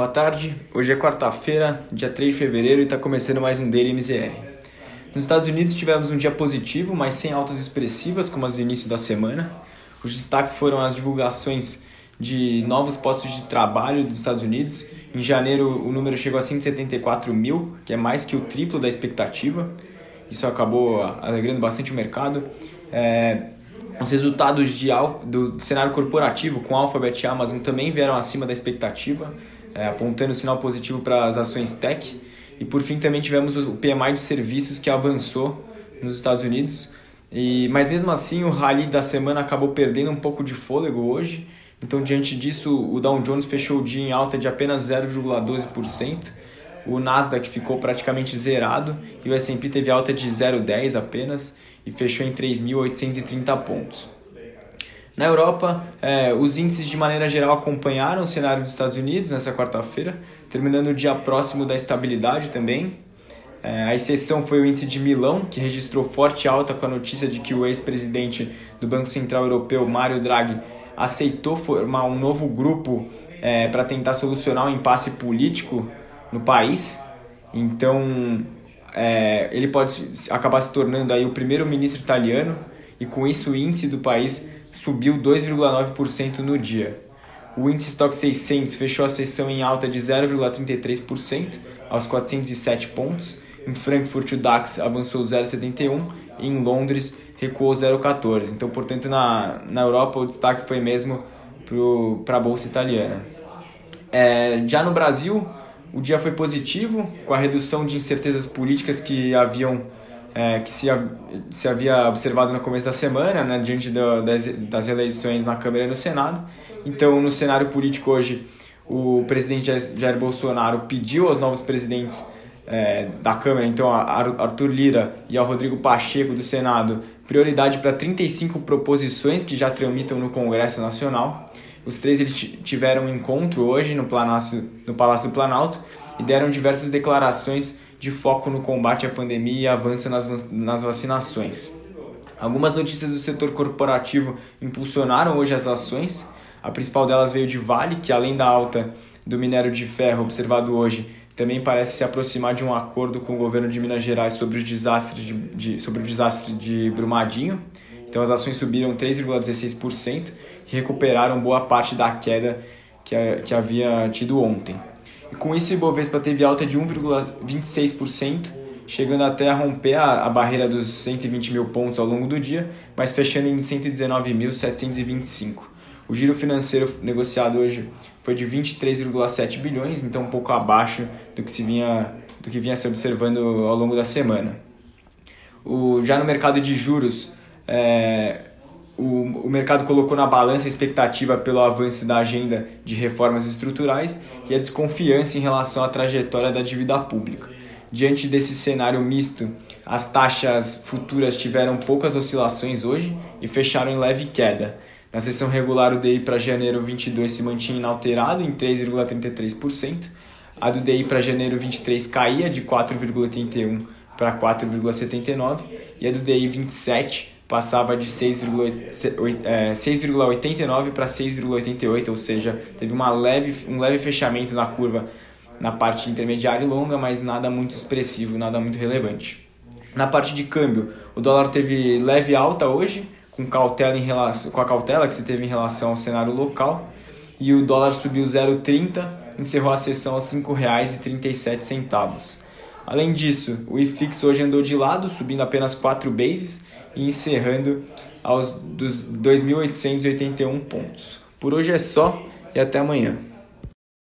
Boa tarde, hoje é quarta-feira, dia 3 de fevereiro e está começando mais um Daily MZR. Nos Estados Unidos tivemos um dia positivo, mas sem altas expressivas como as do início da semana. Os destaques foram as divulgações de novos postos de trabalho dos Estados Unidos. Em janeiro o número chegou a 174 mil, que é mais que o triplo da expectativa. Isso acabou alegrando bastante o mercado. É, os resultados de, do cenário corporativo com Alphabet e Amazon também vieram acima da expectativa, é, apontando sinal positivo para as ações tech. E por fim também tivemos o PMI de serviços que avançou nos Estados Unidos. E, mas mesmo assim o rally da semana acabou perdendo um pouco de fôlego hoje. Então diante disso o Dow Jones fechou o dia em alta de apenas 0,12%. O Nasdaq ficou praticamente zerado e o S&P teve alta de 0,10 apenas e fechou em 3.830 pontos. Na Europa, eh, os índices de maneira geral acompanharam o cenário dos Estados Unidos nessa quarta-feira, terminando o dia próximo da estabilidade também. Eh, a exceção foi o índice de Milão, que registrou forte alta com a notícia de que o ex-presidente do Banco Central Europeu, Mário Draghi, aceitou formar um novo grupo eh, para tentar solucionar o impasse político no país. Então, é, ele pode acabar se tornando aí o primeiro ministro italiano e com isso o índice do país subiu 2,9% no dia. O índice Stock 600 fechou a sessão em alta de 0,33% aos 407 pontos. Em Frankfurt o DAX avançou 0,71 e em Londres recuou 0,14. Então, portanto, na, na Europa o destaque foi mesmo para a bolsa italiana. É, já no Brasil, o dia foi positivo, com a redução de incertezas políticas que haviam é, que se, se havia observado no começo da semana, né, diante do, das, das eleições na Câmara e no Senado. Então, no cenário político hoje, o presidente Jair Bolsonaro pediu aos novos presidentes é, da Câmara, então a Arthur Lira e ao Rodrigo Pacheco do Senado, prioridade para 35 proposições que já tramitam no Congresso Nacional. Os três eles tiveram um encontro hoje no, no Palácio do Planalto e deram diversas declarações de foco no combate à pandemia e avanço nas, nas vacinações. Algumas notícias do setor corporativo impulsionaram hoje as ações. A principal delas veio de Vale, que além da alta do minério de ferro observado hoje, também parece se aproximar de um acordo com o governo de Minas Gerais sobre o desastre de, de sobre o desastre de Brumadinho. Então as ações subiram 3,16% recuperaram boa parte da queda que, que havia tido ontem. E com isso, o Ibovespa teve alta de 1,26%, chegando até a romper a, a barreira dos 120 mil pontos ao longo do dia, mas fechando em 119.725. O giro financeiro negociado hoje foi de 23,7 bilhões, então um pouco abaixo do que se vinha do que vinha se observando ao longo da semana. O, já no mercado de juros, é, o, mercado colocou na balança a expectativa pelo avanço da agenda de reformas estruturais e a desconfiança em relação à trajetória da dívida pública. Diante desse cenário misto, as taxas futuras tiveram poucas oscilações hoje e fecharam em leve queda. Na sessão regular, o DI para janeiro 22 se mantinha inalterado em 3,33%. A do DI para janeiro 23 caía de 4,81 para 4,79 e a do DI 27 passava de 6,89 para 6,88, ou seja, teve uma leve, um leve fechamento na curva na parte intermediária e longa, mas nada muito expressivo, nada muito relevante. Na parte de câmbio, o dólar teve leve alta hoje, com, cautela em relação, com a cautela que se teve em relação ao cenário local, e o dólar subiu 0,30, encerrou a sessão aos R$ 5,37. Além disso, o IFIX hoje andou de lado, subindo apenas 4 bases, e encerrando aos dos 2.881 pontos. Por hoje é só e até amanhã.